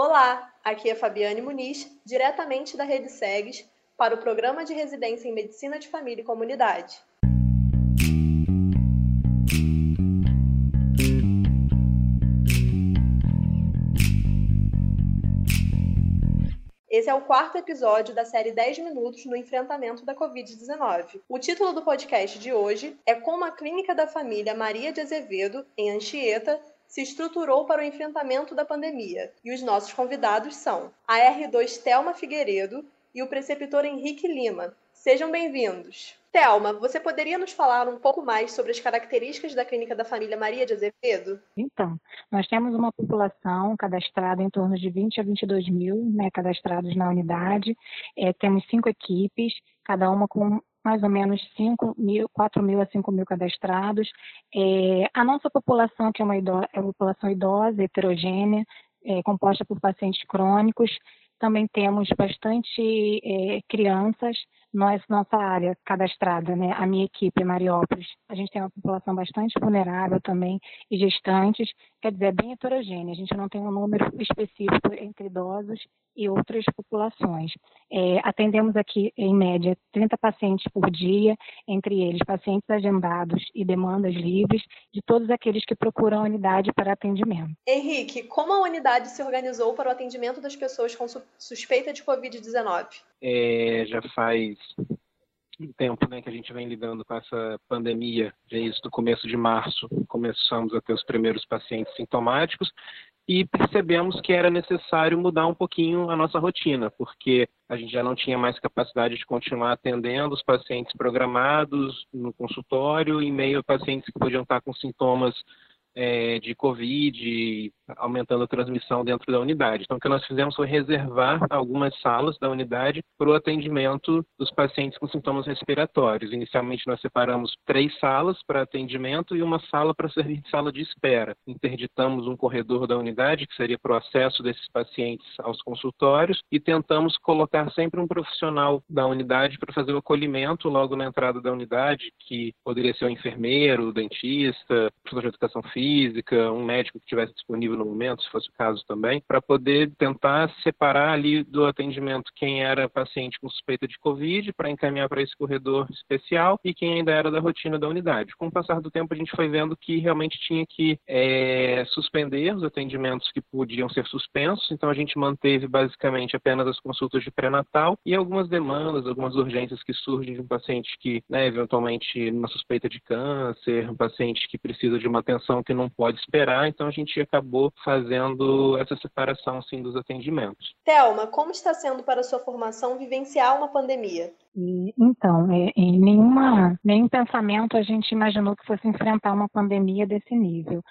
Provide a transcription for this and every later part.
Olá, aqui é Fabiane Muniz, diretamente da Rede SEGS, para o Programa de Residência em Medicina de Família e Comunidade. Esse é o quarto episódio da série 10 Minutos no Enfrentamento da Covid-19. O título do podcast de hoje é Como a Clínica da Família Maria de Azevedo, em Anchieta, se estruturou para o enfrentamento da pandemia. E os nossos convidados são a R2 Telma Figueiredo e o preceptor Henrique Lima. Sejam bem-vindos. Thelma, você poderia nos falar um pouco mais sobre as características da Clínica da Família Maria de Azevedo? Então, nós temos uma população cadastrada em torno de 20 a 22 mil né, cadastrados na unidade. É, temos cinco equipes, cada uma com mais ou menos 5 mil, 4 mil a 5 mil cadastrados. É, a nossa população, que é uma, idosa, é uma população idosa, heterogênea, é, composta por pacientes crônicos, também temos bastante é, crianças, nós, nossa área cadastrada, né, a minha equipe, Mariópolis, a gente tem uma população bastante vulnerável também e gestantes, quer dizer, é bem heterogênea, a gente não tem um número específico entre idosos e outras populações. É, atendemos aqui, em média, 30 pacientes por dia, entre eles pacientes agendados e demandas livres, de todos aqueles que procuram a unidade para atendimento. Henrique, como a unidade se organizou para o atendimento das pessoas com suspeita de Covid-19? É, já faz um tempo né, que a gente vem lidando com essa pandemia, desde o começo de março, começamos a ter os primeiros pacientes sintomáticos e percebemos que era necessário mudar um pouquinho a nossa rotina, porque a gente já não tinha mais capacidade de continuar atendendo os pacientes programados no consultório, em meio a pacientes que podiam estar com sintomas é, de Covid, aumentando a transmissão dentro da unidade. Então, o que nós fizemos foi reservar algumas salas da unidade para o atendimento dos pacientes com sintomas respiratórios. Inicialmente, nós separamos três salas para atendimento e uma sala para servir de sala de espera. Interditamos um corredor da unidade, que seria para o acesso desses pacientes aos consultórios, e tentamos colocar sempre um profissional da unidade para fazer o acolhimento logo na entrada da unidade, que poderia ser o enfermeiro, o dentista, professor de educação física, física, um médico que estivesse disponível no momento, se fosse o caso também, para poder tentar separar ali do atendimento quem era paciente com suspeita de Covid, para encaminhar para esse corredor especial, e quem ainda era da rotina da unidade. Com o passar do tempo, a gente foi vendo que realmente tinha que é, suspender os atendimentos que podiam ser suspensos, então a gente manteve basicamente apenas as consultas de pré-natal e algumas demandas, algumas urgências que surgem de um paciente que, né, eventualmente, uma suspeita de câncer, um paciente que precisa de uma atenção que não pode esperar, então a gente acabou fazendo essa separação assim, dos atendimentos. Thelma, como está sendo para a sua formação vivenciar uma pandemia? então, é, em nenhuma, nenhum pensamento a gente imaginou que fosse enfrentar uma pandemia desse nível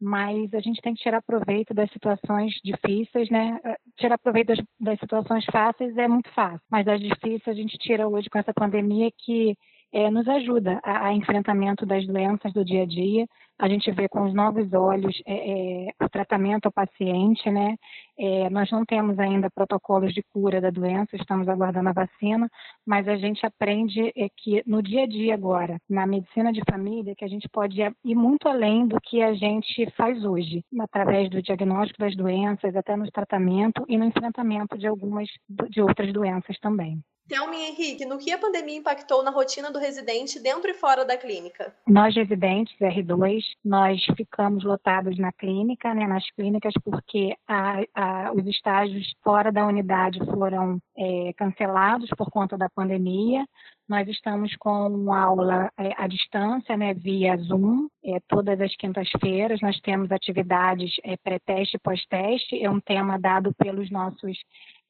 mas a gente tem que tirar proveito das situações difíceis, né? Tirar proveito das, das, situações fáceis é muito fácil, mas das difíceis a gente tira hoje com essa pandemia que é, nos ajuda a, a, enfrentamento das doenças do dia a dia. A gente vê com os novos olhos é, é, o tratamento ao paciente, né? É, nós não temos ainda protocolos de cura da doença, estamos aguardando a vacina, mas a gente aprende é, que no dia a dia agora, na medicina de família, que a gente pode ir muito além do que a gente faz hoje, através do diagnóstico das doenças, até no tratamento e no enfrentamento de algumas de outras doenças também. Thelma Henrique, no que a pandemia impactou na rotina do residente dentro e fora da clínica? Nós, residentes R2, nós ficamos lotados na clínica, né, nas clínicas, porque a, a, os estágios fora da unidade foram é, cancelados por conta da pandemia. Nós estamos com aula é, à distância, né, via Zoom, é, todas as quintas-feiras. Nós temos atividades é, pré-teste e pós-teste. É um tema dado pelos nossos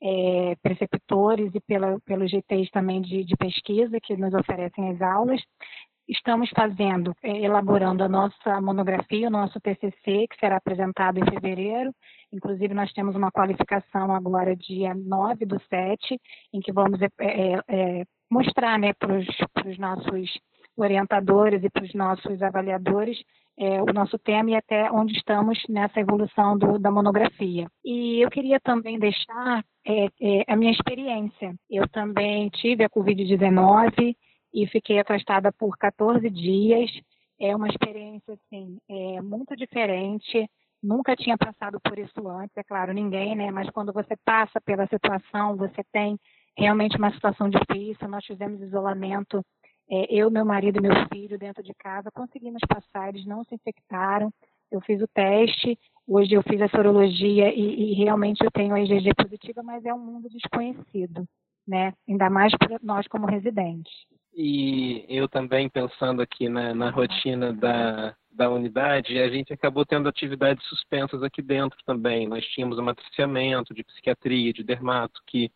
é, preceptores e pela, pelos GTs também de, de, pesquisa que nos oferecem as aulas. Estamos fazendo, é, elaborando a nossa monografia, o nosso TCC, que será apresentado em fevereiro. Inclusive, nós temos uma qualificação agora, dia 9 do 7, em que vamos é, é, é mostrar né, para os nossos orientadores e para os nossos avaliadores é, o nosso tema e até onde estamos nessa evolução do, da monografia. E eu queria também deixar é, é, a minha experiência. Eu também tive a Covid-19 e fiquei afastada por 14 dias. É uma experiência assim, é, muito diferente nunca tinha passado por isso antes, é claro, ninguém, né? Mas quando você passa pela situação, você tem realmente uma situação difícil. Nós fizemos isolamento, é, eu, meu marido e meu filho dentro de casa, conseguimos passar, eles não se infectaram. Eu fiz o teste, hoje eu fiz a sorologia e, e realmente eu tenho a IgG positiva, mas é um mundo desconhecido, né? Ainda mais para nós como residentes. E eu também pensando aqui na, na rotina da, da unidade, a gente acabou tendo atividades suspensas aqui dentro também. Nós tínhamos um matriciamento de psiquiatria, de dermato, que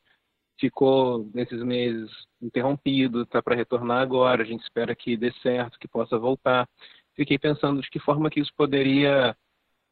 ficou nesses meses interrompido, está para retornar agora. A gente espera que dê certo, que possa voltar. Fiquei pensando de que forma que isso poderia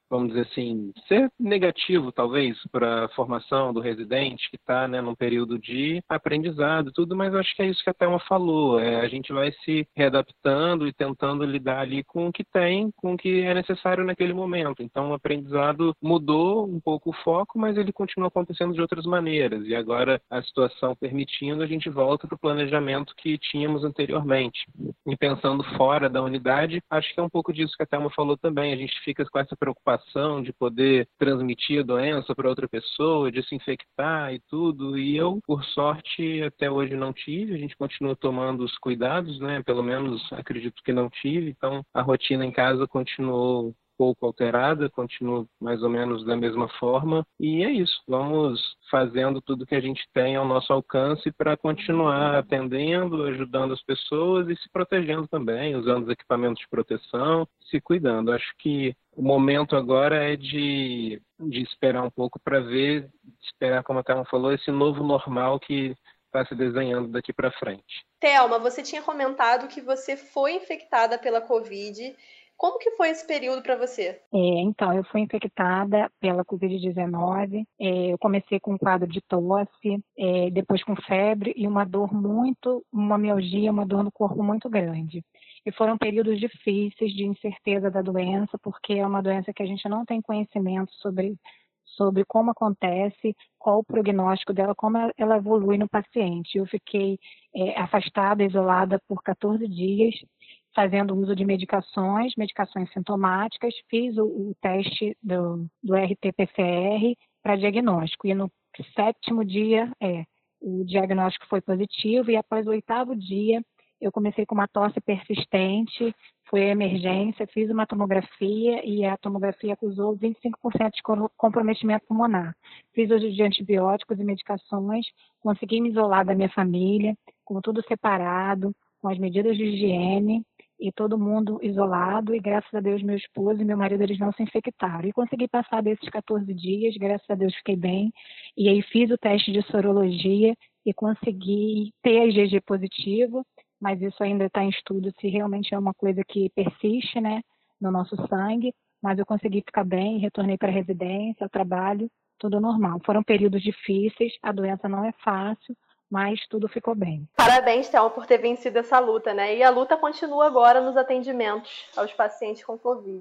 vamos dizer assim, ser negativo, talvez, para a formação do residente que está né, num período de aprendizado tudo, mas acho que é isso que a Thelma falou. É, a gente vai se readaptando e tentando lidar ali com o que tem, com o que é necessário naquele momento. Então, o aprendizado mudou um pouco o foco, mas ele continua acontecendo de outras maneiras. E agora, a situação permitindo, a gente volta para o planejamento que tínhamos anteriormente. E pensando fora da unidade, acho que é um pouco disso que a Thelma falou também. A gente fica com essa preocupação preocupação de poder transmitir a doença para outra pessoa, de se infectar e tudo. E eu, por sorte, até hoje não tive. A gente continua tomando os cuidados, né? Pelo menos acredito que não tive. Então, a rotina em casa continuou pouco alterada, continua mais ou menos da mesma forma. E é isso, vamos fazendo tudo que a gente tem ao nosso alcance para continuar atendendo, ajudando as pessoas e se protegendo também, usando os equipamentos de proteção, se cuidando. Acho que o momento agora é de, de esperar um pouco para ver, esperar, como a Thelma falou, esse novo normal que está se desenhando daqui para frente. Thelma, você tinha comentado que você foi infectada pela Covid como que foi esse período para você? É, então, eu fui infectada pela Covid-19. É, eu comecei com um quadro de tosse, é, depois com febre e uma dor muito, uma mialgia, uma dor no corpo muito grande. E foram períodos difíceis de incerteza da doença, porque é uma doença que a gente não tem conhecimento sobre sobre como acontece, qual o prognóstico dela, como ela evolui no paciente. Eu fiquei é, afastada, isolada por 14 dias, fazendo uso de medicações, medicações sintomáticas, fiz o, o teste do, do RT-PCR para diagnóstico. E no sétimo dia, é, o diagnóstico foi positivo, e após o oitavo dia, eu comecei com uma tosse persistente, foi emergência, fiz uma tomografia e a tomografia acusou 25% de comprometimento pulmonar. Fiz uso de antibióticos e medicações, consegui me isolar da minha família, com tudo separado, com as medidas de higiene, e todo mundo isolado e graças a Deus meu esposo e meu marido eles não se infectaram. E consegui passar desses 14 dias, graças a Deus fiquei bem. E aí fiz o teste de sorologia e consegui ter IgG positivo, mas isso ainda está em estudo se realmente é uma coisa que persiste, né, no nosso sangue. Mas eu consegui ficar bem, retornei para a residência, ao trabalho, tudo normal. Foram períodos difíceis, a doença não é fácil, mas tudo ficou bem. Parabéns, Thelma, por ter vencido essa luta, né? E a luta continua agora nos atendimentos aos pacientes com Covid.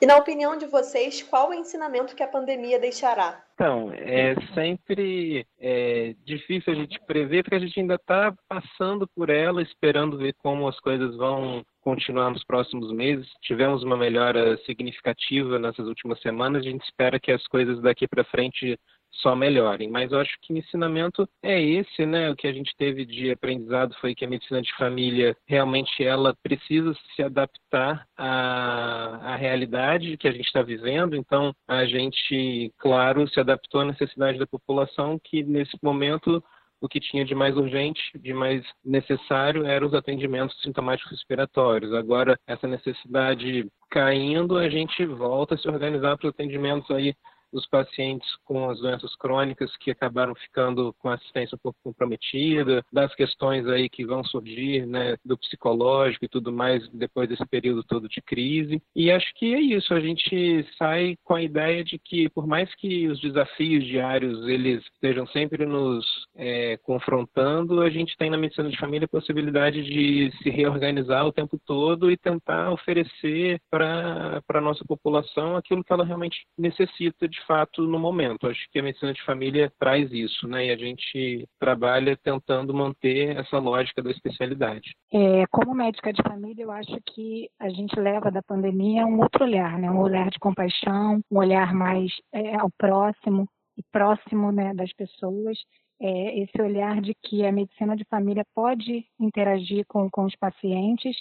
E na opinião de vocês, qual o ensinamento que a pandemia deixará? Então, é sempre é, difícil a gente prever, porque a gente ainda está passando por ela, esperando ver como as coisas vão continuar nos próximos meses. Tivemos uma melhora significativa nessas últimas semanas, a gente espera que as coisas daqui para frente só melhorem. Mas eu acho que o ensinamento é esse, né? O que a gente teve de aprendizado foi que a medicina de família realmente ela precisa se adaptar à, à realidade que a gente está vivendo. Então a gente, claro, se adaptou à necessidade da população que nesse momento o que tinha de mais urgente, de mais necessário, eram os atendimentos sintomáticos respiratórios. Agora, essa necessidade caindo, a gente volta a se organizar para os atendimentos aí os pacientes com as doenças crônicas que acabaram ficando com assistência um pouco comprometida, das questões aí que vão surgir, né, do psicológico e tudo mais depois desse período todo de crise. E acho que é isso, a gente sai com a ideia de que por mais que os desafios diários eles estejam sempre nos é, confrontando, a gente tem na medicina de família a possibilidade de se reorganizar o tempo todo e tentar oferecer para a nossa população aquilo que ela realmente necessita de fato no momento. Acho que a medicina de família traz isso, né? E a gente trabalha tentando manter essa lógica da especialidade. É, como médica de família, eu acho que a gente leva da pandemia um outro olhar, né? Um olhar de compaixão, um olhar mais é, ao próximo e próximo né, das pessoas. É, esse olhar de que a medicina de família pode interagir com, com os pacientes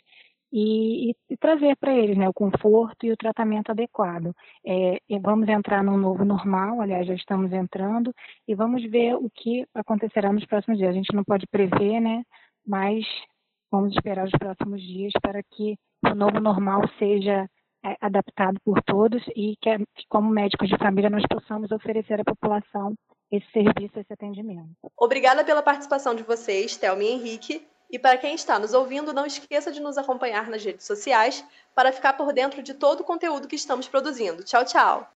e, e, trazer para eles né, o conforto e o tratamento adequado. É, vamos entrar num novo normal, aliás, já estamos entrando, e vamos ver o que acontecerá nos próximos dias. A gente não pode prever, né, mas vamos esperar os próximos dias para que o novo normal seja é, adaptado por todos e que, como médicos de família, nós possamos oferecer à população esse serviço, esse atendimento. Obrigada pela participação de vocês, Thelma e Henrique. E para quem está nos ouvindo, não esqueça de nos acompanhar nas redes sociais para ficar por dentro de todo o conteúdo que estamos produzindo. Tchau, tchau!